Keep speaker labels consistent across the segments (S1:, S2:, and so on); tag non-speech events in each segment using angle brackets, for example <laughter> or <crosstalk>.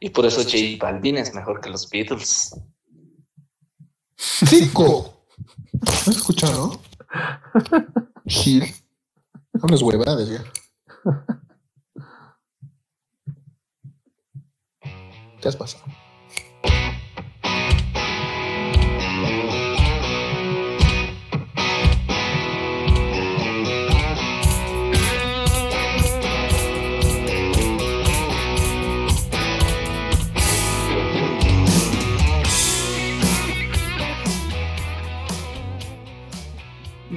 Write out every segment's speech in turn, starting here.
S1: Y por eso J Balvin es mejor que los Beatles.
S2: ¡Cinco! ¿No has escuchado? Gil. Unas huevadas ya. ¿Qué has pasado?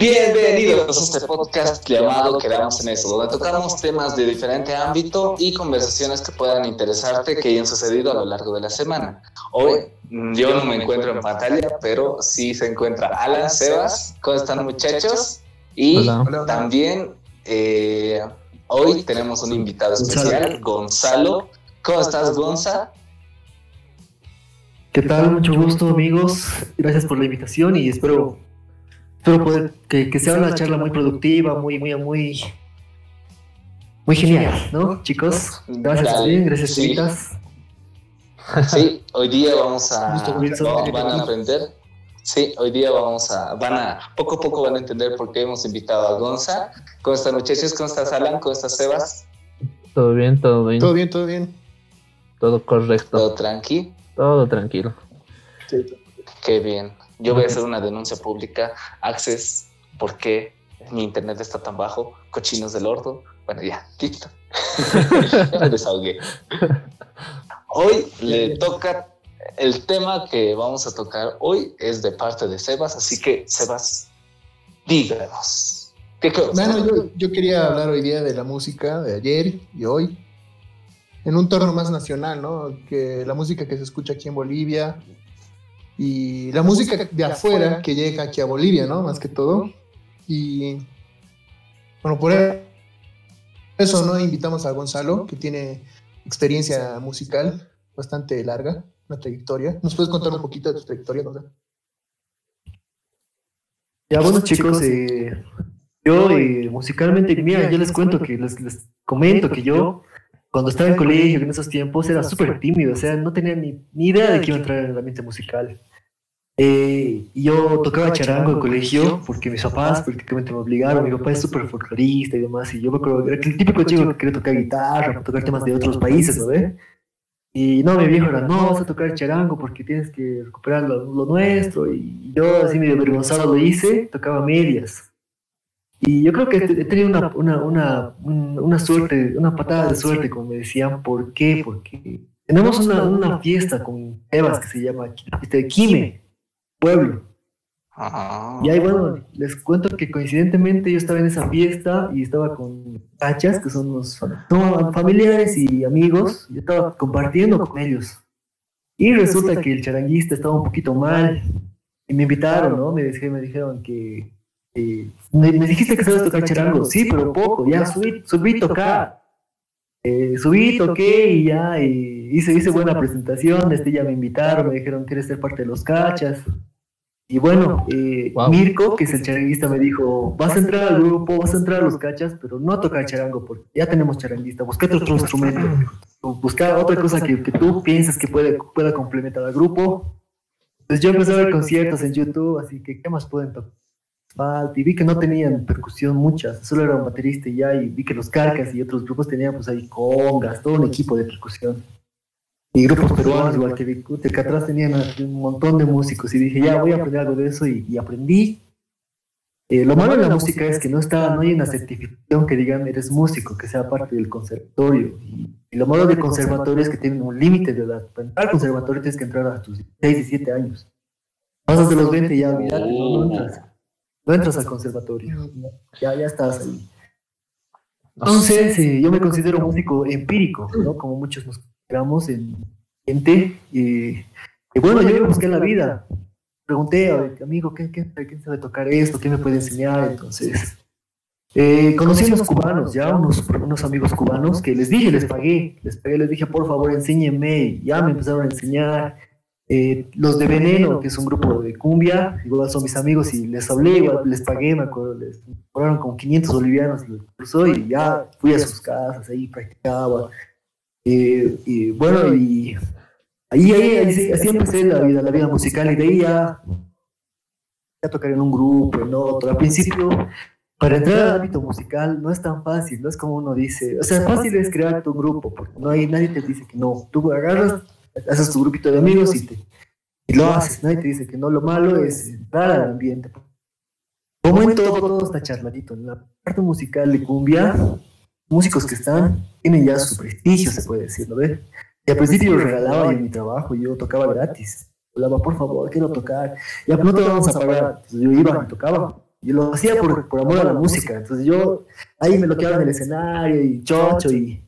S1: Bienvenidos a este podcast llamado Quedamos en eso, donde tocamos temas de diferente ámbito y conversaciones que puedan interesarte que hayan sucedido a lo largo de la semana. Hoy yo no me encuentro en pantalla, pero sí se encuentra Alan Sebas. ¿Cómo están muchachos? Y también eh, hoy tenemos un invitado especial, Gonzalo. ¿Cómo estás, Gonza?
S3: ¿Qué tal? Mucho gusto, amigos. Gracias por la invitación y espero Espero poder que, sea una charla muy productiva, muy, muy, muy, muy genial, ¿no, chicos? Gracias, también, gracias,
S1: sí. <laughs> Sí, hoy día vamos a, van a aprender. Sí, hoy día vamos a, van a, poco a poco van a entender por qué hemos invitado a Gonza. ¿Cómo están muchachos? ¿Cómo estás Alan? ¿Cómo estás Sebas?
S4: Todo bien, todo bien.
S2: Todo bien, todo bien.
S4: Todo correcto.
S1: Todo tranqui.
S4: Todo tranquilo.
S1: Sí. Qué bien. Yo voy a hacer una denuncia pública. Access, ¿por qué mi internet está tan bajo? Cochinos del ordo. Bueno, ya, listo. <laughs> ya me desahogué. Hoy le toca el tema que vamos a tocar hoy es de parte de Sebas, así que Sebas, díganos.
S2: ¿Qué bueno, yo, yo, quería hablar hoy día de la música de ayer y hoy, en un torno más nacional, ¿no? Que la música que se escucha aquí en Bolivia, y la música de afuera que llega aquí a Bolivia, ¿no? Más que todo. Y bueno, por eso, ¿no? Invitamos a Gonzalo, que tiene experiencia musical bastante larga, una trayectoria. ¿Nos puedes contar un poquito de tu trayectoria, Gonzalo?
S3: Ya, bueno, chicos, eh, yo eh, musicalmente, mira, yo les cuento que les, les comento que yo cuando estaba en colegio en esos tiempos era súper tímido, o sea, no tenía ni, ni, idea de que iba a entrar en el ambiente musical. Eh, yo tocaba charango en colegio porque mis papás prácticamente me obligaron, mi papá es súper folclorista y demás, y yo me acuerdo, era el típico chico que quería tocar guitarra, tocar temas de otros países, ¿no ve? Y no, mi viejo era, no, vas a tocar charango porque tienes que recuperar lo, lo nuestro, y yo así medio avergonzado lo hice, tocaba medias. Y yo creo que he tenido una, una, una, una, suerte, una patada de suerte, como me decían. ¿Por qué? Porque tenemos una, una fiesta con Evas que se llama de Quime, pueblo. Y ahí, bueno, les cuento que coincidentemente yo estaba en esa fiesta y estaba con cachas, que son los familiares y amigos. Yo estaba compartiendo con ellos. Y resulta que el charanguista estaba un poquito mal. Y me invitaron, ¿no? Me, me dijeron que eh, me, dijiste que sabes tocar charango, sí, pero poco, ya subí, subí tocar. Eh, subí, toqué y ya hice, hice buena presentación, este ya me invitaron, me dijeron quieres ser parte de los cachas. Y bueno, eh, Mirko, que es el charanguista, me dijo, vas a entrar al grupo, vas a entrar a los cachas, pero no a tocar charango, porque ya tenemos charanguista, busca otro instrumento, busca otra cosa que, que, tú piensas que puede, pueda complementar al grupo. Pues yo empecé a ver conciertos en YouTube, así que ¿qué más pueden tocar? y vi que no tenían percusión muchas, solo era un baterista y ya, y vi que los Carcas y otros grupos tenían pues ahí congas, todo un equipo de percusión. Y grupos peruanos, igual que vi, que atrás tenían un montón de músicos y dije, ya voy a aprender algo de eso y, aprendí. Eh, lo malo de la música es que no está, no hay una certificación que digan eres músico, que sea parte del conservatorio. Y, lo malo del conservatorio es que tienen un límite de edad. Para entrar al conservatorio tienes que entrar a tus 6 y 7 años. Pasas de los 20 y ya, mira, no entras no entras al conservatorio, ya, ya estás ahí. Entonces, eh, yo me considero músico empírico, ¿no? Como muchos nos consideramos en gente. Y, bueno, yo me busqué la vida. Pregunté, a amigo, ¿qué, qué, sabe tocar esto? ¿Qué me puede enseñar? Entonces, eh, conocí a unos cubanos, ya, unos, unos amigos cubanos que les dije, les pagué, les pagué, les dije, por favor, enséñenme. Ya me empezaron a enseñar. Eh, los de Veneno, que es un grupo de cumbia, igual son mis amigos y les hablé, igual les pagué, me acuerdo, les cobraron como 500 bolivianos el curso y ya fui a sus casas, ahí practicaba. Eh, y bueno, y ahí, ahí, ahí, así empecé la vida, la vida musical y de ahí ya, ya tocar en un grupo, en otro. Al principio, para entrar al ámbito musical no es tan fácil, no es como uno dice. O sea, fácil es crear tu grupo, porque no hay, nadie te dice que no. Tú agarras, haces tu grupito de amigos y, te, y lo haces. Nadie te dice que no. Lo malo es entrar al ambiente. Como en todo, todo está charladito. En la parte musical de cumbia, músicos que están tienen ya su prestigio, se puede decir, ¿no ves? Y al principio yo regalaba en mi trabajo, yo tocaba gratis. Hablaba, por favor, quiero tocar. Ya, no te vamos a pagar. Entonces yo iba y tocaba. Yo lo hacía por, por amor a la música. Entonces yo ahí me lo quedaba en el escenario y chocho y...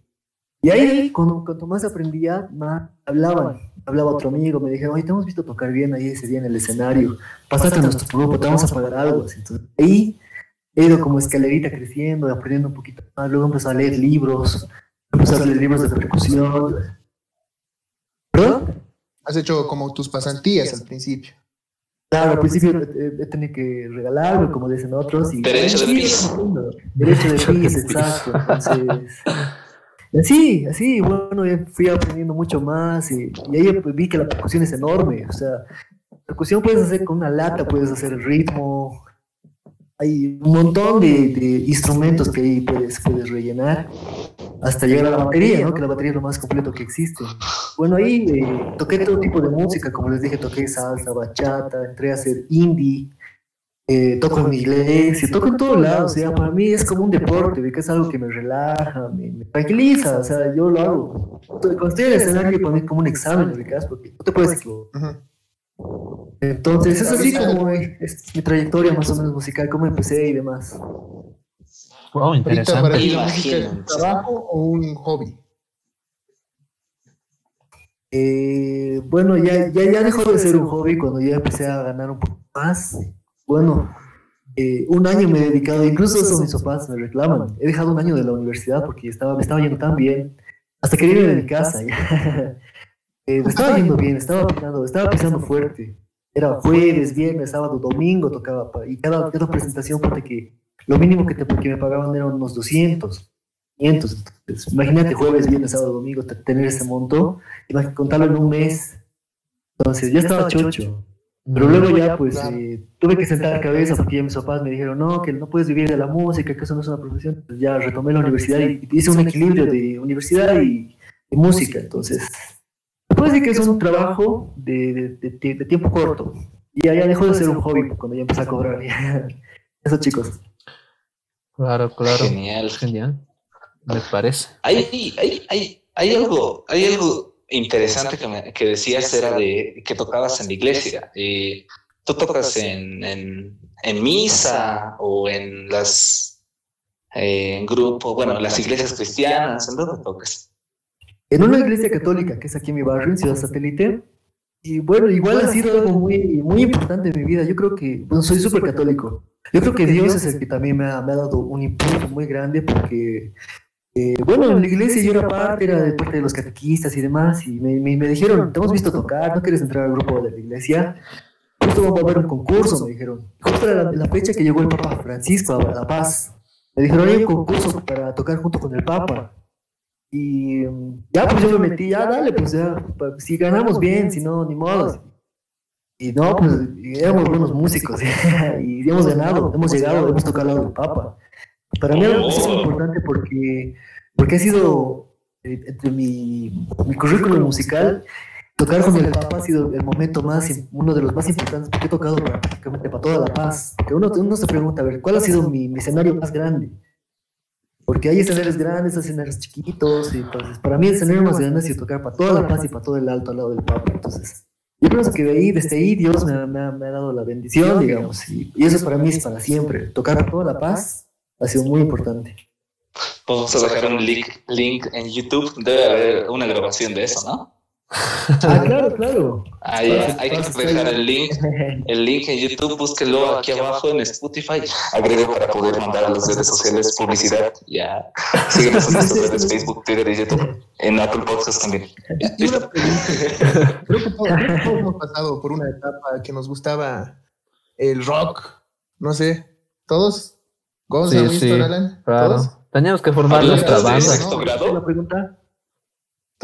S3: Y ahí, cuando, cuanto más aprendía, más hablaban. Hablaba otro amigo, me dijeron, oye, te hemos visto tocar bien ahí ese día en el escenario. Pásate a nuestro grupo, te vamos a pagar algo. Entonces ahí he ido como escalerita creciendo, aprendiendo un poquito más. Luego empecé a leer libros, empecé a leer libros de percusión.
S2: ¿Perdón? Has hecho como tus pasantías al principio.
S3: Claro, al principio he, tenido que regalarme, como dicen otros. Y,
S1: derecho de pis.
S3: Derecho de pis, exacto. Entonces, así, así, bueno, fui aprendiendo mucho más y, y ahí vi que la percusión es enorme. O sea, percusión puedes hacer con una lata, puedes hacer el ritmo, hay un montón de, instrumentos que ahí puedes, puedes rellenar hasta llegar a la batería, ¿no? que la batería es lo más completo que existe. Bueno, ahí eh, toqué todo tipo de música, como les dije, toqué salsa, bachata, entré a hacer indie, eh, toco en iglesia, toco en todos lados, o sea, para mí es como un deporte, que es algo que me relaja, me, tranquiliza, o sea, yo lo hago. Cuando estoy en el escenario, poner como un examen, porque no te puedes equivocar. Entonces, es así como es mi trayectoria más o menos musical, cómo empecé y demás.
S4: Wow, interesante. ¿Para
S2: ti la música es un trabajo o un hobby?
S3: Eh, bueno, ya, ya, ya dejó de ser un hobby cuando ya empecé a ganar un poco más. Bueno, eh, un año me he dedicado, incluso eso mis papás me reclaman. He dejado un año de la universidad porque estaba, me estaba yendo tan bien, hasta que irme de mi casa. <laughs> Eh, me estaba yendo bien, estaba pisando, estaba pisando fuerte. Era jueves, viernes, sábado, domingo tocaba. Y cada, cada presentación, porque que lo mínimo que, te, que me pagaban eran unos 200, 500. Entonces, imagínate jueves, viernes, sábado, domingo, tener ese monto, contarlo en un mes. Entonces, ya estaba chocho. Pero luego ya, pues, eh, tuve que sentar la cabeza porque ya mis papás me dijeron, no, que no puedes vivir de la música, que eso no es una profesión. Entonces ya retomé la universidad y hice un equilibrio de universidad y, y música. Entonces, puede decir que es un trabajo de, de, tiempo corto. Y ya, dejó de ser un hobby cuando ya empecé a cobrar. <laughs> Eso, chicos.
S4: Claro, claro.
S1: Genial.
S4: Genial. Me parece.
S1: Hay, hay, hay, hay algo, hay algo interesante que, me, que decías, era de que tocabas en la iglesia. Eh, ¿Tú tocas en, en, en, misa o en las eh, en grupo, bueno, las iglesias cristianas? ¿En dónde tocas?
S3: En una iglesia católica que es aquí en mi barrio, en Ciudad Satélite. Y bueno, igual ha sido algo muy, muy importante en mi vida. Yo creo que, bueno, soy súper católico. Yo creo que Dios es el que también me ha, me ha dado un impulso muy grande porque, eh, bueno, en la iglesia yo era parte, era de parte de los catequistas y demás, y me, me, dijeron, te hemos visto tocar, ¿no quieres entrar al grupo de la iglesia? Justo vamos a haber un concurso, me dijeron. Justo era la, fecha que llegó el Papa Francisco a La Paz. Me dijeron, hay un concurso para tocar junto con el Papa. Y ya, pues yo me metí, ya dale, pues ya, pues, si ganamos bien, si no, ni modo. Y no, pues éramos buenos músicos <laughs> y hemos ganado, hemos llegado, hemos tocado al lado del Papa. Para mí es muy importante porque, porque ha sido, eh, entre mi, mi currículum musical, tocar con el Papa ha sido el momento más, uno de los más importantes, porque he tocado prácticamente para toda la paz. Porque uno, uno se pregunta, a ver, ¿cuál ha sido mi, mi escenario más grande? Porque hay escenarios grandes, escenarios chiquitos, y entonces para mí el escenario más grande ha sido tocar para toda la paz y para todo el alto al lado del Papa. Entonces, yo creo que de ahí, desde ahí, Dios me, ha dado la bendición, digamos, y, eso para mí es para siempre. Tocar para toda la paz ha sido muy importante.
S1: Vamos a dejar un link, link en YouTube, debe haber una grabación de eso, ¿no?
S3: Ah, claro, claro.
S1: Ahí, hay que dejar el link, el link en YouTube, búsquelo aquí abajo en Spotify. Agrego para poder mandar a las redes sociales publicidad. Ya, síguenos en nuestras redes <laughs> Facebook, Twitter y YouTube. En Apple Podcasts también.
S2: Creo que todos, hemos pasado por una etapa que nos gustaba el rock. No sé, ¿todos?
S4: ¿Gonzalo, sí, sí, Alan? Claro. ¿Todos? Teníamos que formar nuestra banda.
S1: ¿Sexto grado?
S3: ¿La pregunta?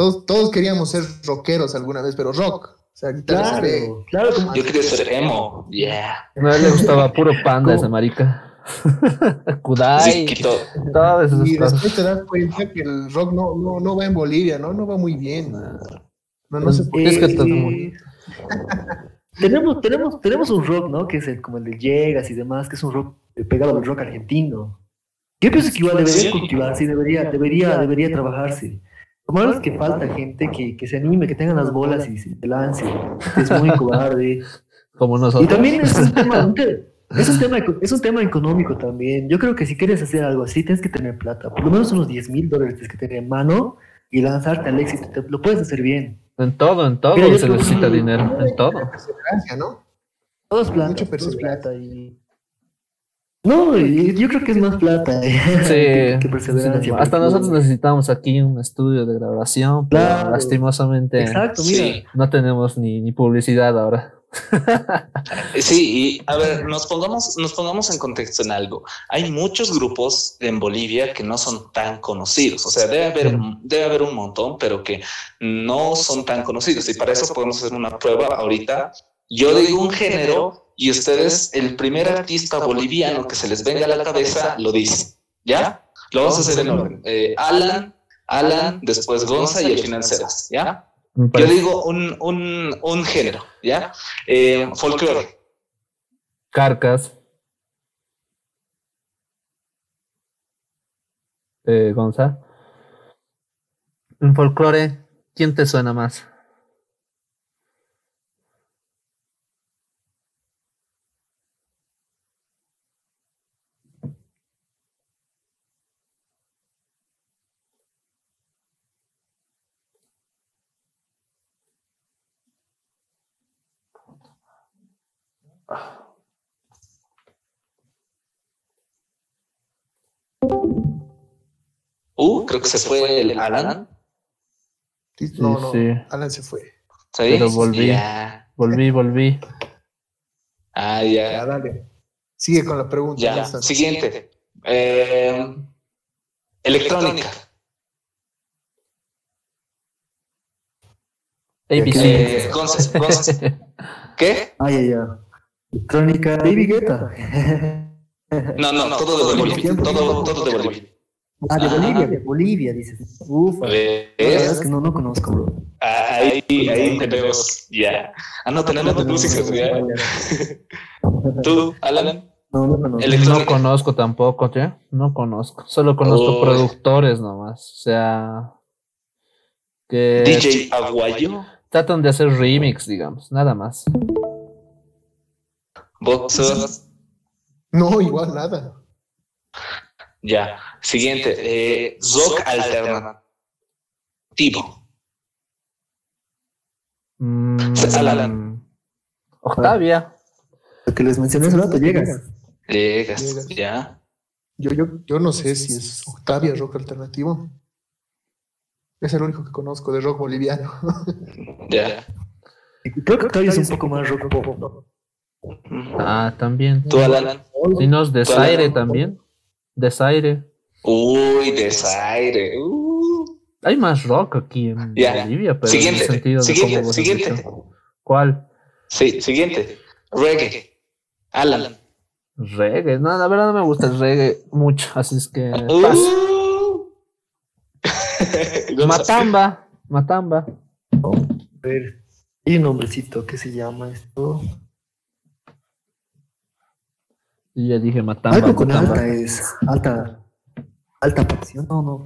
S2: Todos, todos queríamos ser rockeros alguna vez, pero rock. O sea,
S3: Claro, claro, como
S1: Yo quería ser emo. Yeah.
S4: No le gustaba puro panda esa marica. <laughs> Kudai.
S1: Sí, quito.
S4: Todas esas
S2: Y
S4: cosas.
S2: después te das cuenta que el rock no, no, no va en Bolivia, ¿no? No va muy bien. No, no sé por
S4: Es que todo el
S3: eh, <laughs> tenemos, tenemos, tenemos un rock, ¿no? Que es el, como el de Llegas y demás, que es un rock pegado al rock argentino. Yo pienso que igual debería
S1: Sí.
S3: cultivarse debería, debería, debería trabajarse. Lo malo es que falta gente que, que se anime, que tenga las bolas y se lance. Es muy cobarde. <laughs>
S4: Como
S3: Y
S4: nosotros.
S3: también es un tema, un te- <laughs> es un tema, es un tema económico también. Yo creo que si quieres hacer algo así, tienes que tener plata. Por lo menos unos 10 mil dólares tienes que tener en mano y lanzarte al éxito. Te- lo puedes hacer bien.
S4: En todo, en todo se necesita
S3: que-
S4: dinero. En todo.
S2: ¿no?
S3: Todo es plata. Plata y... No, y yo creo que es más plata <laughs> eh, que, que
S4: Sí. Hasta
S3: porque-
S4: nosotros necesitamos aquí un estudio de grabación, pero
S3: Claro.
S4: lastimosamente
S3: Exacto, mira.
S1: Sí.
S4: no tenemos ni, ni publicidad ahora. <laughs>
S1: Sí, y a ver, nos pongamos, nos pongamos en contexto en algo. Hay muchos grupos en Bolivia que no son tan conocidos. O sea, debe haber, debe haber un montón, pero que no son tan conocidos. Y para eso podemos hacer una prueba ahorita. Yo digo un género y ustedes, el primer artista boliviano que se les venga a la cabeza, lo dicen. ¿Ya? Lo vamos a hacer en orden. Eh, Alan, Alan, después Gonza y al final Sebas. ¿Ya? Yo digo un, un, un género, ¿ya? Eh, folclore.
S4: Carcas. Eh, Gonza. En folclore, ¿quién te suena más?
S1: Uh, creo que se fue el Alan.
S2: No, no,
S4: sí.
S2: Alan se fue.
S4: Pero volví.
S1: Ya.
S4: Volví, volví.
S1: Ah,
S2: Ya,
S1: ya.
S2: dale. Sigue con la pregunta.
S1: Ya.
S2: ya.
S1: Siguiente. Eh, electrónica.
S4: ABC.
S1: Eh. <laughs> ¿Qué?
S3: Ay, ay, ay. Crónica Baby Guetta.
S1: No, no, todo de Bolivia. Todo, todo de Bolivia.
S3: Ah, de
S1: Ah.
S3: Bolivia, de Bolivia, dices. Verdad es
S1: ¿Ves?
S3: que no, no conozco, bro.
S1: Ahí, ahí tenemos. Ya. Ah, no, tenemos músicas. Ya. <laughs> ¿Tú, Alan?
S3: No, no conozco.
S4: No
S1: Electrónica.
S4: conozco tampoco, ¿ya? No conozco. Solo conozco
S1: Uy.
S4: productores nomás. O sea. Que
S1: DJ Aguayo.
S4: tratan de hacer remix, digamos. Nada más.
S1: Boxer.
S2: No, igual nada.
S1: Ya. Siguiente. Eh, Zoc alternativo.
S4: Mm,
S1: Alan.
S4: Octavia.
S3: Lo que les mencioné hace rato, llegas.
S1: Llegas.
S2: Llegas.
S1: Ya.
S2: Yo, yo, yo no sé si es Octavia rock alternativo. Es el único que conozco de rock boliviano.
S1: Ya. <laughs>
S3: Creo que Octavio es un poco más rock pop.
S4: Ah, también.
S1: ¿Tú, Alan?
S4: Si no es Desaire también. Desaire.
S1: Uy, desaire. Uh.
S4: Hay más rock aquí en. Bolivia, pero
S1: Siguiente,
S4: en el sentido de
S1: siguiente,
S4: cómo vos has
S1: siguiente.
S4: dicho. ¿Cuál?
S1: Sí, siguiente. Reggae. Alan.
S4: Reggae. No, la verdad no me gusta el reggae mucho, así es que paso. <laughs>
S1: Uh.
S4: Matamba. Matamba.
S3: A ver, hay un nombrecito que se llama esto.
S4: Y ya dije Matamba.
S3: Algo con
S4: Matamba.
S3: alta es alta. Alta pasión. No, no.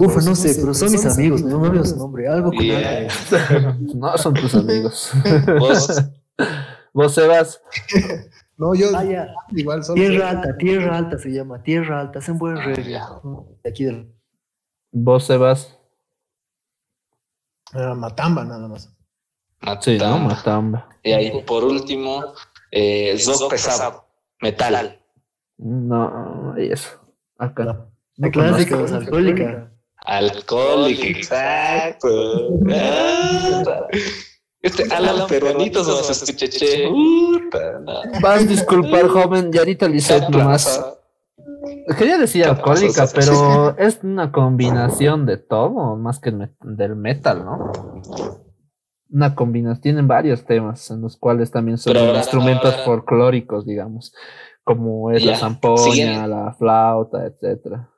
S3: Ufa, no sé, pero son mis amigos, no me veo su nombre. Algo con
S1: Yeah.
S3: alta es. <laughs>
S4: No son tus amigos.
S1: Vos. <laughs>
S4: Vos, Sebas. <laughs>
S2: No, yo
S3: Ah, ya.
S2: igual solo.
S3: Tierra alta, tierra alta se llama. Tierra alta, hacen buen reggae.
S1: ya.
S3: De aquí del.
S4: Vos, Sebas.
S2: Ah, Matamba nada más.
S4: Sí, ¿no?
S1: Matamba.
S4: Matamba.
S1: Y ahí, por último, eh, Zoc pesado. Metal.
S4: No, y eso. Acá.
S3: La
S4: No
S3: clásica,
S4: conozco.
S3: los alcohólica.
S1: Alcohólico, exacto. Ah. Este Alan Peruanitos vas a escuchar, che. No.
S4: Vas a disculpar, joven, y ahorita Lisette nomás. Quería decir alcohólica, pero es una combinación de todo, más que el met- del metal, ¿no? Una combinación, tienen varios temas en los cuales también son
S1: Pero
S4: instrumentos
S1: ahora-
S4: folclóricos, digamos, como es la zampoña,
S1: siguiente.
S4: la flauta, etcétera.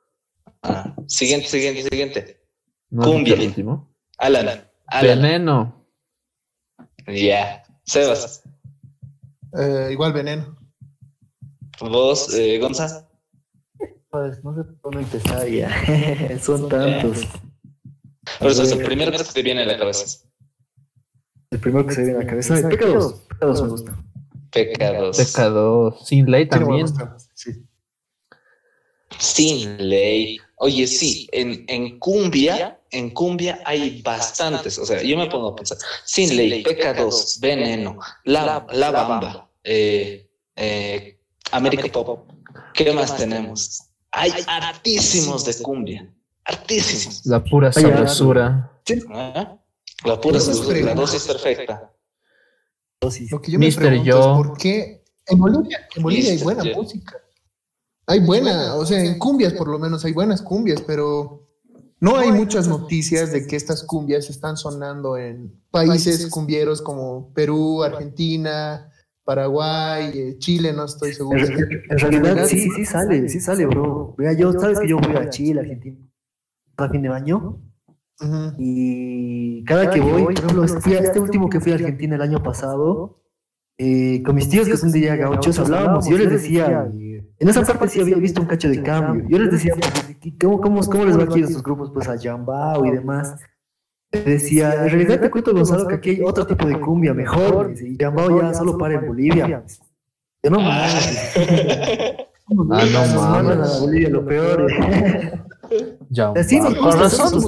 S1: Ah, siguiente, siguiente, siguiente.
S4: ¿No has dicho
S1: Cumbia.
S4: el último?
S1: Alan. Alan.
S4: Veneno.
S1: Ya. Sebas.
S2: Eh, igual veneno.
S1: Vos, eh, Gonza.
S3: Pues no sé por dónde empezar ya. <laughs> Son tantos.
S1: Por eso es el primero que se te viene a la cabeza.
S3: El primero que se viene a la cabeza. Ay, Pecados. Pecados me gusta.
S1: Pecados.
S4: Pecado. Sin ley también.
S2: sí.
S1: Sin ley. Oye, sí, en, en cumbia, en cumbia hay bastantes. O sea, yo me pongo a pensar. Sin ley, Pecados, Veneno, La, la Bamba, eh, eh, América Pop. ¿Qué más tenemos? Hay hartísimos de cumbia. Hartísimos.
S4: La pura sabrosura.
S1: ¿Ah? La pura la dosis perfecta.
S3: Dosis.
S2: Lo que yo me
S4: Mister
S2: pregunto
S4: Yo.
S2: es por qué en Bolivia, en Bolivia hay buena
S1: Yo.
S2: música. Hay buena, o sea, en cumbias por lo menos hay buenas cumbias, pero no hay muchas noticias de que estas cumbias están sonando en países cumbieros como Perú, Argentina, Paraguay, eh, Chile, no estoy seguro.
S3: En, re- en realidad sí, sí sale, sí sale, bro. Mira, yo, sabes que yo voy a Chile, Argentina, a fin de año. Y cada que voy, por ejemplo, este, este último que fui a Argentina el año pasado, eh, con mis tíos que son de allá gauchos hablábamos, y yo les decía, en esa parte sí había visto un cacho de cambio, yo les decía, pues, ¿y ¿cómo, cómo, cómo les va aquí a estos grupos, pues a Yambao y demás? Les decía, en realidad te cuento, Gonzalo, que aquí hay otro tipo de cumbia mejor, y Yambao ya solo para en Bolivia. Yo no mames. <laughs> <laughs>
S4: Ah, no mames.
S3: Bolivia lo peor.
S4: Ya,
S3: Sí nos
S4: con
S3: gusta,
S4: razón,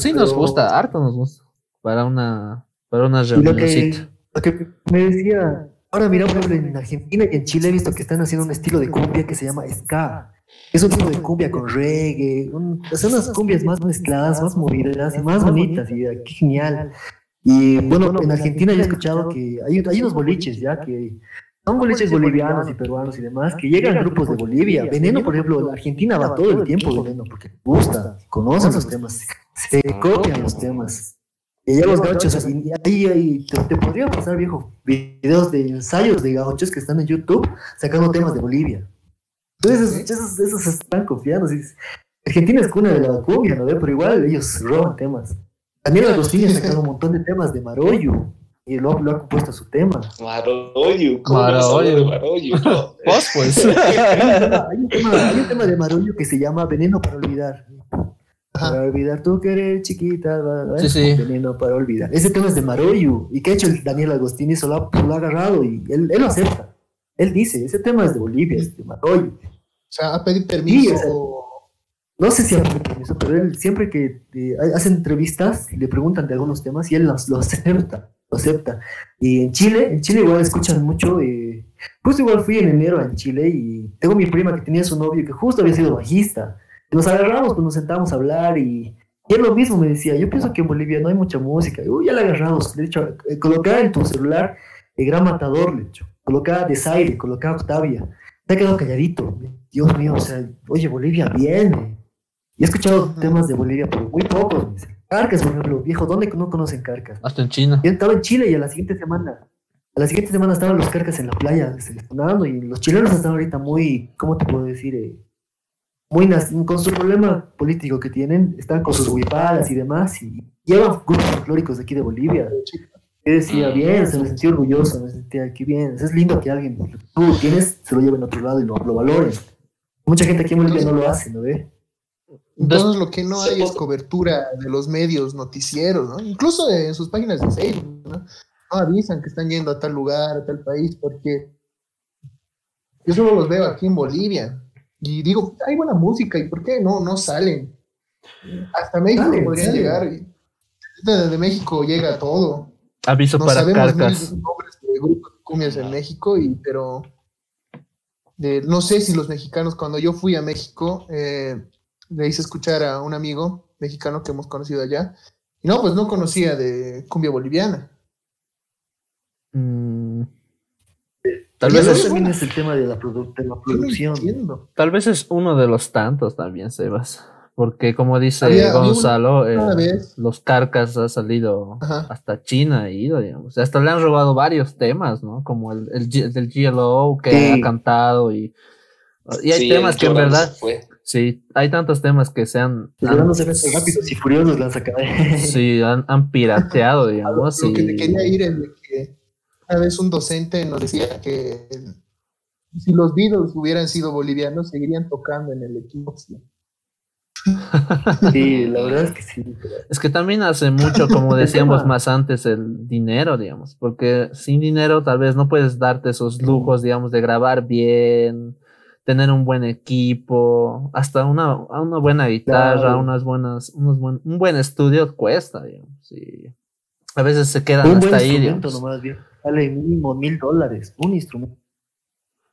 S4: sí nos
S3: pero-
S4: gusta, harto nos gusta. Para una, para una
S3: Y lo que, lo que me decía, ahora mira, por ejemplo, en Argentina y en Chile he visto que están haciendo un estilo de cumbia que se llama ska. Es un tipo de cumbia con reggae, un- son unas cumbias más mezcladas, más movidas y más bonitas, y qué genial. Y bueno, en Argentina yo he escuchado que hay, hay unos boliches ya que son boliches bolivianos y peruanos y demás, que llegan grupos de Bolivia. Veneno, por ejemplo, en Argentina va todo el tiempo Veneno porque gusta, conocen los temas, se copian los temas. Y allá los gauchos, y ahí, ahí te, te podría pasar, viejo, videos de ensayos de gauchos que están en YouTube sacando temas de Bolivia. Entonces, esos, esos, están confiando. sí. Argentina es cuna de la cumbia, ¿no? Pero igual ellos roban temas. También Agustín ha sacado un <laughs> montón de temas de Maroyu y lo, lo ha compuesto a su tema.
S1: Maroyu, ¿cómo
S4: Maroyu.
S1: de Maroyu? <laughs> No.
S4: Vos, pues.
S3: Hay un tema, hay un tema de Maroyu que se llama Veneno para olvidar. Para olvidar tu querer, chiquita.
S4: Sí, sí.
S3: Veneno para olvidar. Ese tema es de Maroyu. ¿Y qué ha hecho el Daniel Agostini? Solo ha, lo ha agarrado y él, él lo acepta. Él dice, ese tema es de Bolivia, es de Maroyu.
S2: O sea, a pedir permiso.
S3: Sí, o sea, No sé si ha permiso, pero él siempre que eh, hace entrevistas, le preguntan de algunos temas y él los, lo acepta, acepta. Y en Chile, en Chile igual escuchan mucho, eh, justo igual fui en enero en Chile y tengo mi prima que tenía su novio que justo había sido bajista. Nos agarramos, pues nos sentamos a hablar y, y él lo mismo me decía, yo pienso que en Bolivia no hay mucha música. Y, Uy, ya la agarramos, le he dicho, eh, coloca en tu celular el Gran Matador, le he dicho, coloca Desaire, coloca Octavia. Se ha quedado calladito. Dios mío, o sea, oye, Bolivia, bien. Y he escuchado temas de Bolivia, pero muy pocos. Carcas, por ejemplo, viejo, ¿dónde no conocen Carcas?
S4: Hasta en China.
S3: Yo estaba en Chile y a la siguiente semana, a la siguiente semana estaban los Carcas en la playa, sonando, y los chilenos están ahorita muy, ¿cómo te puedo decir? Eh, muy con su problema político que tienen, están con sus huipadas y demás, y llevan grupos folclóricos de aquí de Bolivia. Yo decía, bien, se me sentía orgulloso, me sentía, qué bien, es lindo que alguien, tú tienes, se lo lleve a otro lado y lo, lo valoren. Mucha gente aquí en Bolivia no lo hace, ¿no ve?
S2: Entonces lo que no hay es cobertura de los medios noticieros, ¿no? Incluso en sus páginas de Facebook, ¿no? No avisan que están yendo a tal lugar, a tal país, porque yo solo los veo aquí en Bolivia y digo, hay buena música y ¿por qué no, no salen? Hasta México podrían
S3: salen.
S2: llegar. desde México llega todo.
S4: Aviso
S2: No
S4: para
S2: sabemos
S4: carcas.
S2: nombres de grupos de cumbias en México, y, pero de- no sé si los mexicanos, cuando yo fui a México, eh, le hice escuchar a un amigo mexicano que hemos conocido allá, y no, pues no conocía de cumbia boliviana.
S4: Mm, Tal vez, es,
S3: también es el tema de la, produ- de la
S2: Yo no
S3: producción.
S4: tal vez es uno de los tantos también, Sebas. Porque como dice
S2: Había-
S4: Gonzalo, eh,
S2: una
S4: los carcas ha salido
S2: Ajá.
S4: hasta China, ha ido, digamos. Hasta le han robado varios temas, ¿no? Como el, del GLO que
S3: Sí.
S4: ha cantado y, y hay
S1: Sí,
S4: temas que en verdad. Sí, hay tantos temas que se han,
S3: Los
S4: han-
S3: rápidos y furiosos la han sacado. <laughs>
S4: sí, han, han pirateado, <laughs>
S2: Lo
S4: digamos.
S2: que te quería ir es que una vez un docente nos decía que si los Beatles hubieran sido bolivianos, seguirían tocando en el equipo.
S3: Sí, <laughs> la verdad es que sí. pero-
S4: Es que también hace mucho, como decíamos más antes, el dinero, digamos, porque sin dinero tal vez no puedes darte esos lujos, digamos, de grabar bien, tener un buen equipo, hasta una, una buena guitarra,
S3: Claro.
S4: unas buenas, unos buen, un buen estudio cuesta, digamos, y a veces se quedan
S3: Un
S4: hasta
S3: buen
S4: ahí,
S3: instrumento
S4: digamos.
S3: nomás bien. Vale mínimo mil dólares. Un instrumento.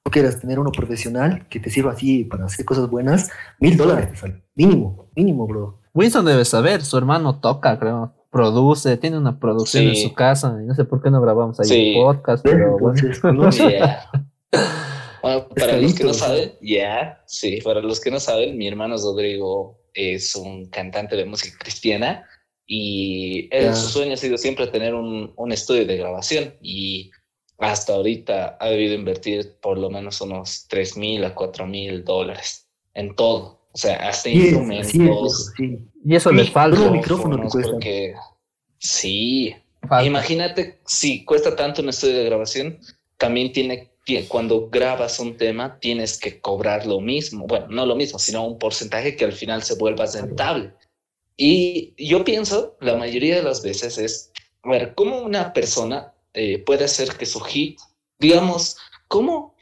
S3: No quieras tener uno profesional que te sirva así para hacer cosas buenas, mil dólares te sale. Mínimo, mínimo, bro.
S4: Winston debe saber, su hermano toca, creo, produce, tiene una producción en
S1: Sí.
S4: su casa, y no sé por qué no grabamos ahí
S1: Sí.
S4: un podcast, pero bueno.
S3: Entonces, no sé.
S1: Yeah. Bueno, para los que no saben, ya, sí, para los que no saben, mi hermano Rodrigo es un cantante de música cristiana y
S3: Ya.
S1: su sueño ha sido siempre tener un, un estudio de grabación y hasta ahorita ha debido invertir por lo menos unos 3 mil a 4 mil dólares en todo. O sea, hasta
S3: Sí,
S1: instrumentos,
S3: viejo, sí.
S4: Y eso le falta.
S3: Solo micrófono que cuesta.
S1: porque sí,
S4: falta.
S1: Imagínate, si cuesta tanto un estudio de grabación, también tiene que, cuando grabas un tema, tienes que cobrar lo mismo. Bueno, no lo mismo, sino un porcentaje que al final se vuelva rentable. Y yo pienso, la mayoría de las veces es, a ver, ¿cómo una persona eh, puede hacer que su hit, digamos, cómo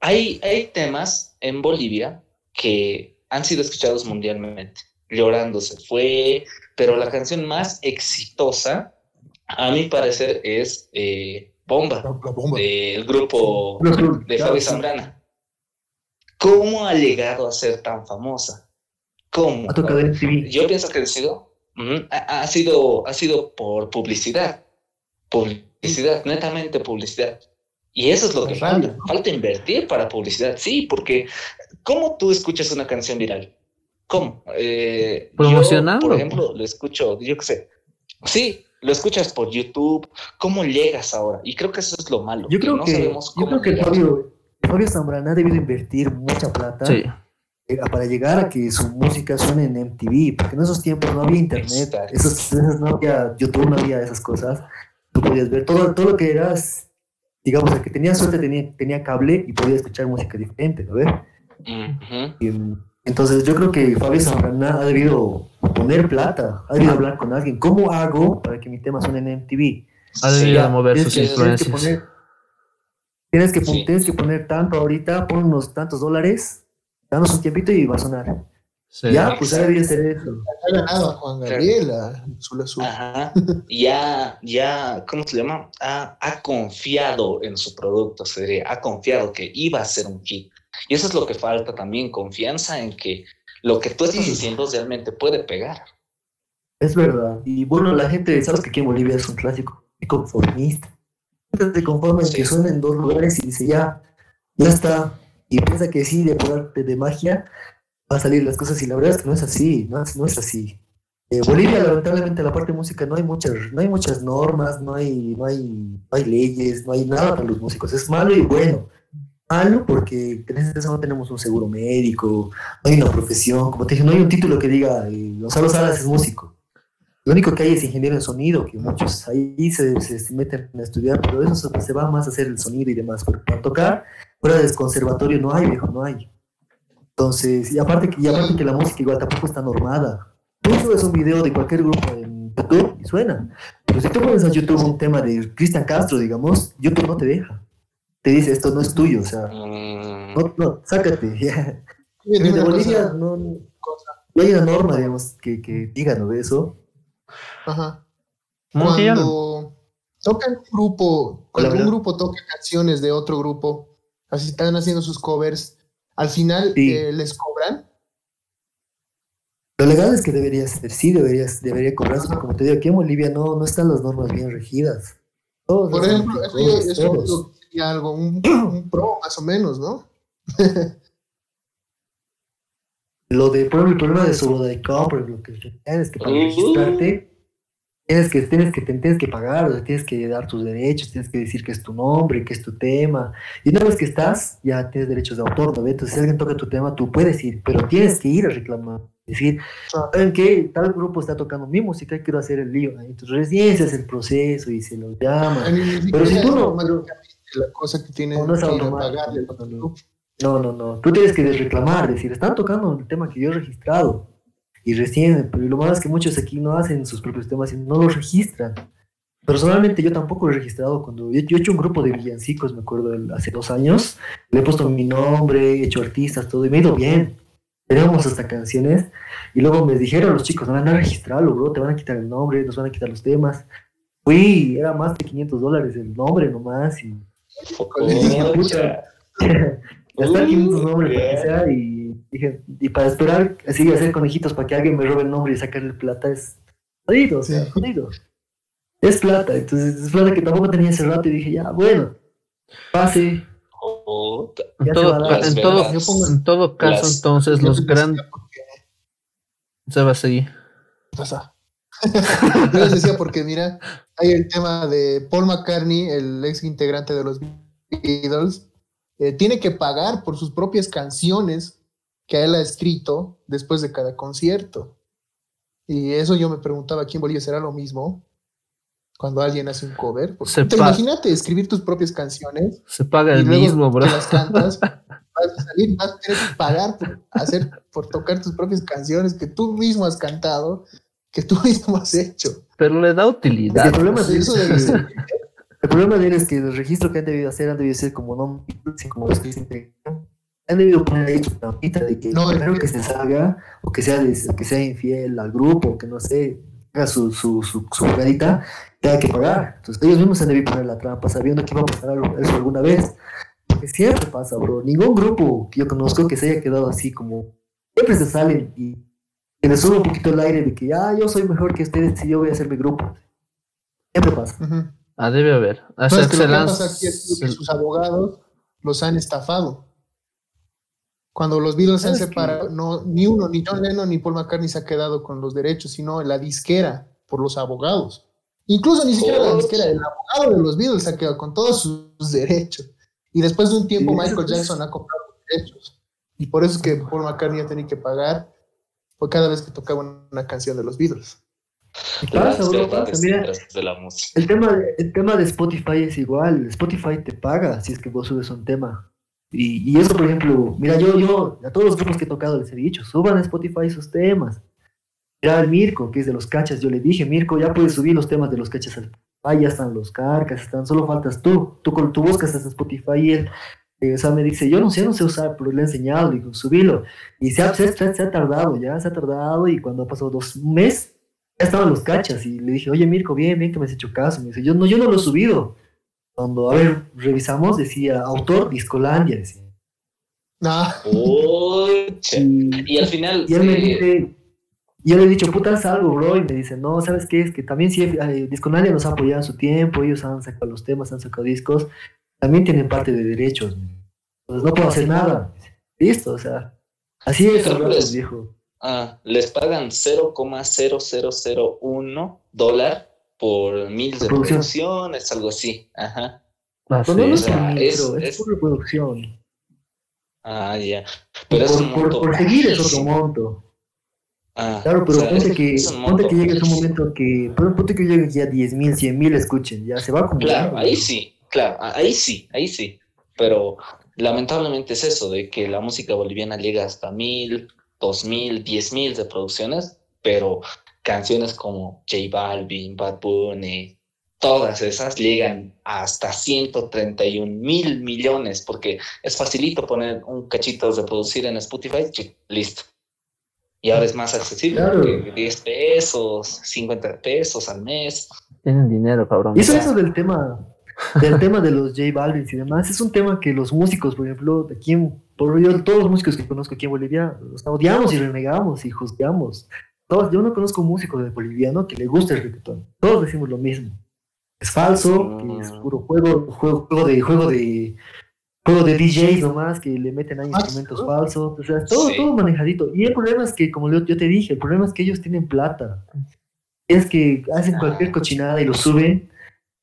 S1: hay, hay temas en Bolivia que han sido escuchados mundialmente? Llorando se fue, pero la canción más exitosa, a mi parecer, es eh, Bomba,
S2: La, la bomba.
S1: del grupo de Fabi. Zambrana. ¿Cómo ha llegado a ser tan famosa? ¿Cómo?
S3: Ha tocado en TV.
S1: Yo pienso que ha sido, ha, sido, ha sido por publicidad. Publicidad, netamente publicidad. Y eso es lo que falta. Falta invertir para publicidad. Sí, porque ¿cómo tú escuchas una canción viral? ¿Cómo? Eh, yo, por ejemplo, lo escucho, yo qué sé. Sí, lo escuchas por YouTube. ¿Cómo llegas ahora? Y creo que eso es lo malo.
S3: Yo creo
S1: no
S3: que,
S1: sabemos
S3: yo
S1: cómo
S3: creo que. Fabio, Fabio Zambrana ha debido invertir mucha plata
S4: Sí.
S3: eh, para llegar a que su música suene en MTV, porque en esos tiempos no había internet, esos, esas- no había YouTube, no había esas cosas. Tú podías ver todo, todo lo que eras, digamos, el que tenía suerte tenía, tenía cable y podía escuchar música diferente, ¿no ves?
S1: Ujú.
S3: Y, mm, entonces yo creo que Fabio Zambrana ha debido poner plata, ha debido hablar con alguien. ¿Cómo hago para que mi tema suene en MTV?
S4: Ha debido mover
S3: tienes
S4: sus
S3: que- tienes que
S4: influencias.
S3: poner- Tienes que,
S1: Sí.
S3: tienes que poner tanto ahorita, pon unos tantos dólares, danos un tiempito y va a sonar.
S4: Sí.
S3: Ya, pues ahora debería ser eso.
S2: Ha ganado a Juan Gabriel, a Azul Azul.
S1: Ajá. Ya, ya, ¿cómo se llama? Ha, ha confiado en su producto, se diría, ha confiado que iba a ser un hit. Y eso es lo que falta también, confianza en que lo que tú estás
S2: Sí.
S1: haciendo realmente puede pegar.
S3: Es verdad. Y bueno, la gente, sabes que aquí en Bolivia es un clásico y conformista. La gente se conforma en
S1: Sí.
S3: que suena en dos lugares y dice ya, ya está. Y piensa que sí, de arte de magia, va a salir las cosas. Y la verdad es que no es así, no es, no es así. Eh, Bolivia, lamentablemente, la parte de música no hay muchas, no hay muchas normas, no hay, no hay, no hay leyes, no hay nada para los músicos. Es malo y bueno. Malo porque en ese no tenemos un seguro médico, no hay una profesión, como te dije, no hay un título que diga eh, Gonzalo Salas es músico. Lo único que hay es ingeniero en sonido, que muchos ahí se, se- se meten a estudiar, pero eso se, se va más a hacer el sonido y demás. Pero para tocar, fuera del conservatorio no hay, viejo, no hay. Entonces, y aparte, que, y aparte que la música igual tampoco está normada. Tú subes un video de cualquier grupo en YouTube y suena. Pero si tú pones a YouTube un tema de Cristian Castro, digamos, YouTube no te deja. Te dice, esto no es tuyo, o sea,
S1: Mm,
S3: no, no, sácate. <laughs> ya.
S2: Dime
S3: En
S2: una
S3: Bolivia
S2: cosa,
S3: no, no hay una norma, digamos, que, que diga ¿no? de eso.
S2: Ajá. Cuando tocan un grupo, cuando
S3: Hola,
S2: un grupo toca canciones de otro grupo, así están haciendo sus covers, al final
S3: Sí.
S2: eh, les cobran.
S3: Lo legal es que debería ser, sí, deberías, debería cobrarse, pero como te digo, aquí en Bolivia no, no están las normas bien regidas.
S2: Por ejemplo, eso, eso sería algo, un, un pro más o menos, ¿no? <laughs>
S3: Lo de, por ejemplo, el problema de su boda de compra, lo que tienes que para registrarte, tienes que, tienes que, tienes que pagar, o sea, tienes que dar tus derechos, tienes que decir que es tu nombre, que es tu tema. Y una vez que estás, ya tienes derechos de autor, ¿no? Entonces, si alguien toca tu tema, tú puedes ir, pero tienes que ir a reclamar. Decir, ¿saben qué? Tal grupo está tocando mi música y quiero hacer el lío. Entonces, recién se hace el proceso y se lo llama. Pero si tú no.
S2: La cosa que tienes
S3: no, es
S2: que
S3: pagarle. No, no, no. Tú tienes que reclamar, decir, están tocando el tema que yo he registrado. Y recién, pero lo malo es que muchos aquí no hacen sus propios temas y no los registran. Personalmente yo tampoco lo he registrado. Cuando yo, he hecho un grupo de villancicos, me acuerdo, hace dos años, le he puesto mi nombre, he hecho artistas, todo, y me ha ido bien. Tenemos hasta canciones. Y luego me dijeron los chicos, no van a registrarlo, bro, te van a quitar el nombre, nos van a quitar los temas. Fui, era más de 500 dólares el nombre nomás. Y, <laughs> ya está aquí un nombre para que sea y dije, y para esperar así hacer conejitos para que alguien me robe el nombre y sacarle plata es jodido, o sea, jodido. Es plata, entonces es plata que tampoco tenía ese rato y dije, ya, bueno, pase.
S4: en, todo, en, todo, en todo caso, entonces, los grandes. Se va a seguir.
S2: Pasa. Yo les decía porque, mira, hay el tema de Paul McCartney, el ex integrante de los Beatles, eh, tiene que pagar por sus propias canciones que él ha escrito después de cada concierto. Y eso yo me preguntaba, ¿aquí en Bolivia será lo mismo? Cuando alguien hace un cover. imagínate escribir tus propias canciones.
S4: Se paga el mismo, bro.
S2: las cantas, <laughs> vas a salir, vas a tener que pagar por, hacer, por tocar tus propias canciones que tú mismo has cantado, que tú <laughs> mismo has hecho.
S4: Pero le da utilidad.
S3: El problema es eso el problema de él es que el registro que han debido hacer han debido ser como no como los que se han debido poner ahí su trampita de que no, primero que se salga o que sea, que sea infiel al grupo, que no sé, haga su, su, su, su jugadita, tenga que pagar. Entonces ellos mismos han debido poner la trampa sabiendo que iba a pasar eso alguna vez. Porque siempre pasa, bro. Ningún grupo que yo conozco que se haya quedado así como... Siempre se salen y se les sube un poquito el aire de que, ah, yo soy mejor que ustedes y yo voy a hacer mi grupo. Siempre pasa.
S4: Ah, debe haber.
S2: No, es que lo que pasa aquí es que sus abogados los han estafado. Cuando los Beatles se han separado, no, ni uno, ni John Lennon ni Paul McCartney se ha quedado con los derechos, sino la disquera por los abogados. Incluso ni siquiera la disquera, el abogado de los Beatles se ha quedado con todos sus derechos. Y después de un tiempo Michael Jackson ha comprado los derechos. Y por eso es que Paul McCartney ha tenido que pagar por cada vez que tocaba una canción de los Beatles.
S3: Pasa, El tema, de, el tema de Spotify es igual. Spotify te paga si es que vos subes un tema. Y, y, eso, por ejemplo, mira, yo, yo, a todos los grupos que he tocado les he dicho, suban a Spotify sus temas. Mira al Mirko, que es de los cachas, yo le dije, Mirko, ya puedes subir los temas de los cachas al ya están los carcas, están, solo faltas tú. Tú, tú buscas a Spotify y él, eh, o sea, me dice, yo no sé, no sé usar, pero le he enseñado, digo, subilo. Y se ha, se, se ha tardado, ya se ha tardado, y cuando ha pasado dos meses, ya estaban los cachas y le dije, oye Mirko, bien, bien que me has hecho caso. Me dice, yo no, yo no lo he subido. Cuando, a ver, revisamos, decía autor Discolandia, decía.
S2: Ah.
S1: y, al final.
S3: Y él me dice, yo le he dicho, puta, salgo, bro. Y me dice, no, ¿sabes qué? Es que también si eh, Discolandia nos ha apoyado en su tiempo, ellos han sacado los temas, han sacado discos, también tienen parte de derechos. Entonces no puedo hacer nada. Listo, o sea, así es, el viejo.
S1: Ah, les pagan 0,0001 dólar por mil de producción, es algo así. Ajá.
S3: Ah, no, es, es, por reproducción.
S1: Ah, ya. Pero
S3: por, es un monto por, seguir es otro monto. Ah, claro, pero ponte, que, ponte que llegue un momento que, ponte que llegue ya 10 mil, 100 mil escuchen, ya se va a
S1: acumular. Claro, ahí sí, claro, ahí sí, ahí sí. Pero lamentablemente es eso, de que la música boliviana llega hasta mil, dos mil, diez mil de producciones, pero canciones como J Balvin, Bad Bunny, todas esas llegan hasta 131 mil millones, porque es facilito poner un cachito de producir en Spotify, listo. Y ahora es más accesible, 10 pesos, 50 pesos al mes.
S4: Tienen dinero, cabrón.
S3: Y eso, eso del tema, del tema de los J Balvin y demás, es un tema que los músicos, por ejemplo, de aquí por yo, todos los músicos que conozco aquí en Bolivia, los odiamos y renegamos y juzgamos. Todos, yo no conozco un músico de boliviano que le guste el reggaetón. Todos decimos lo mismo. es falso, que es puro juego, juego, juego de juego de juego de DJs nomás que le meten ahí instrumentos falsos, o sea, todo, todo manejadito. Y el problema es que, como yo, te dije, el problema es que ellos tienen plata. Es que hacen cualquier cochinada y lo suben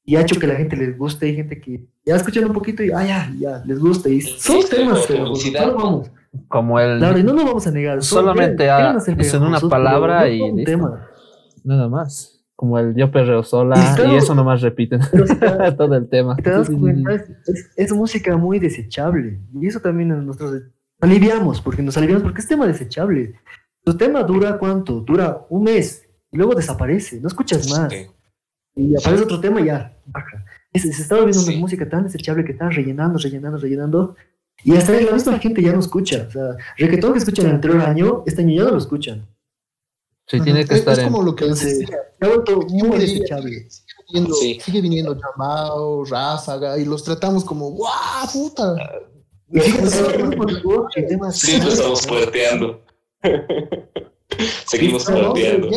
S3: y ha hecho que la gente les guste. Hay gente que ya escuchan un poquito y, ah, ya, ya, les gusta. Y son temas, pero no vamos.
S4: Como el.
S3: Claro, y no lo vamos a negar.
S4: Solamente es en una palabra y. Tema. Nada más. Como el yo perreo sola y, eso nomás repiten <laughs> todo el tema.
S3: Te das cuenta, es, música muy desechable. Y eso también nosotros aliviamos, porque nos aliviamos porque es tema desechable. Tu tema dura cuánto? Dura un mes y luego desaparece, no escuchas más y aparece otro tema y ya baja. se está volviendo una música tan desechable que están rellenando, rellenando, rellenando. Y hasta la misma gente ya no escucha. O sea, reggaetón que escuchan el anterior año, este año ya no lo escuchan.
S4: Sí, tiene que estar
S2: es como lo que
S3: ha vuelto muy desechable.
S2: Sigue viniendo, sí. Ráfaga, y los tratamos como, ¡guau, puta!
S1: Siempre estamos puerteando. Seguimos perdiendo.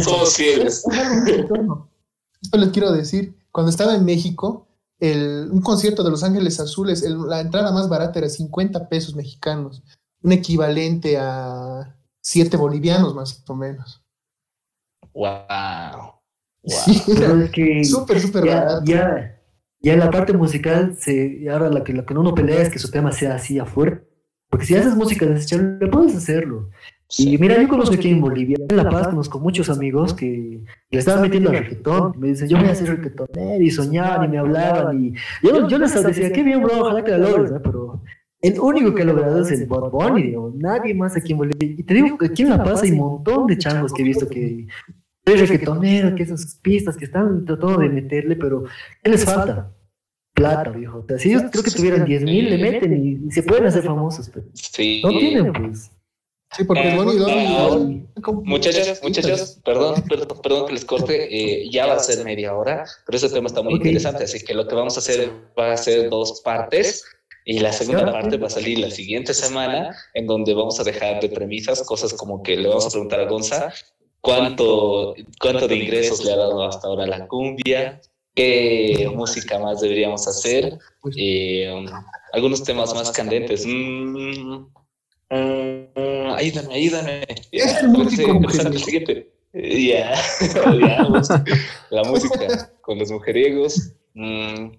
S1: Somos fieles.
S2: Esto les quiero decir. Cuando estaba en México, el, un concierto de Los Ángeles Azules, la entrada más barata era 50 pesos mexicanos, un equivalente a 7 bolivianos más o menos.
S1: Wow. <laughs>
S3: Wow. súper, súper barato. Ya, ya en la parte musical, se, ahora la que, lo que uno pelea es que su tema sea así a fuerte. Porque si haces música desechable, puedes hacerlo. Y mira, yo conozco aquí en Bolivia, en La Paz, conozco muchos amigos que le estaban metiendo al reggaetón. Me dicen, yo voy a hacer reggaetonero y soñar y me hablaban. Y yo, yo les decía, qué bien, bro, ojalá que la logres, ¿no? Pero el único que ha logrado es el Bad Bunny, digo, nadie más aquí en Bolivia. Y te digo que aquí en La Paz hay un montón de changos que he visto que soy reggaetonero, que esas pistas que están tratando de meterle, pero ¿qué les falta? Plata, viejo. O sea, si ellos creo que tuvieran 10 mil, le meten y, se pueden hacer famosos, pero no tienen, pues.
S2: Sí, porque
S1: eh, Muchachos, muchachos, perdón, perdón, perdón que les corte, eh, ya va a ser media hora, pero ese tema está muy interesante, así que lo que vamos a hacer va a ser dos partes. Y la segunda parte va a salir la siguiente semana, en donde vamos a dejar de premisas cosas como que le vamos a preguntar a Gonza cuánto, cuánto de ingresos le ha dado hasta ahora la cumbia, qué música más deberíamos hacer, pues eh, algunos temas más candentes. Mm, Uh, ayúdame, ayúdame.
S2: Es el
S1: siguiente. Ya, <laughs> la música con los mujeriegos. Mm.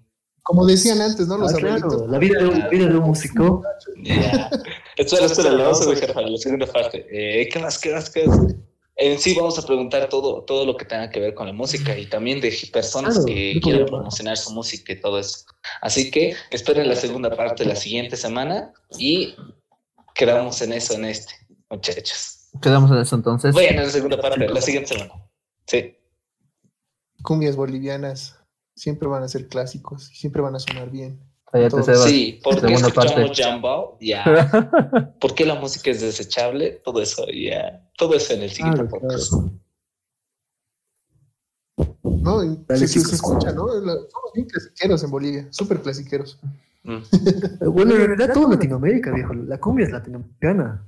S2: Como decían antes, ¿no? Los
S3: ah, claro, la vida de, un, vida de un músico.
S1: Ya. Espera, espera, le vamos a dejar para la segunda parte. Eh, ¿Qué más, qué más, qué más? En sí vamos a preguntar todo, todo lo que tenga que ver con la música y también de personas que quieran promocionar su música y todo eso. Así que esperen la segunda parte la siguiente semana y quedamos en eso en este, muchachos.
S4: Quedamos en eso entonces.
S1: Bueno, en la segunda parte, la siguiente semana. Sí.
S2: Cumbias bolivianas siempre van a ser clásicos, siempre van a sonar bien.
S1: Sí, ¿por qué escuchamos Jumbo? Ya. <laughs> ¿Por qué la música es desechable? Todo eso, ya. Todo eso en el siguiente podcast.
S2: No, se, se, escucha, ¿no? somos bien clasiqueros en Bolivia, súper clasiqueros.
S3: Mm. <laughs> bueno, en realidad todo Latinoamérica, viejo. La cumbia es latinoamericana.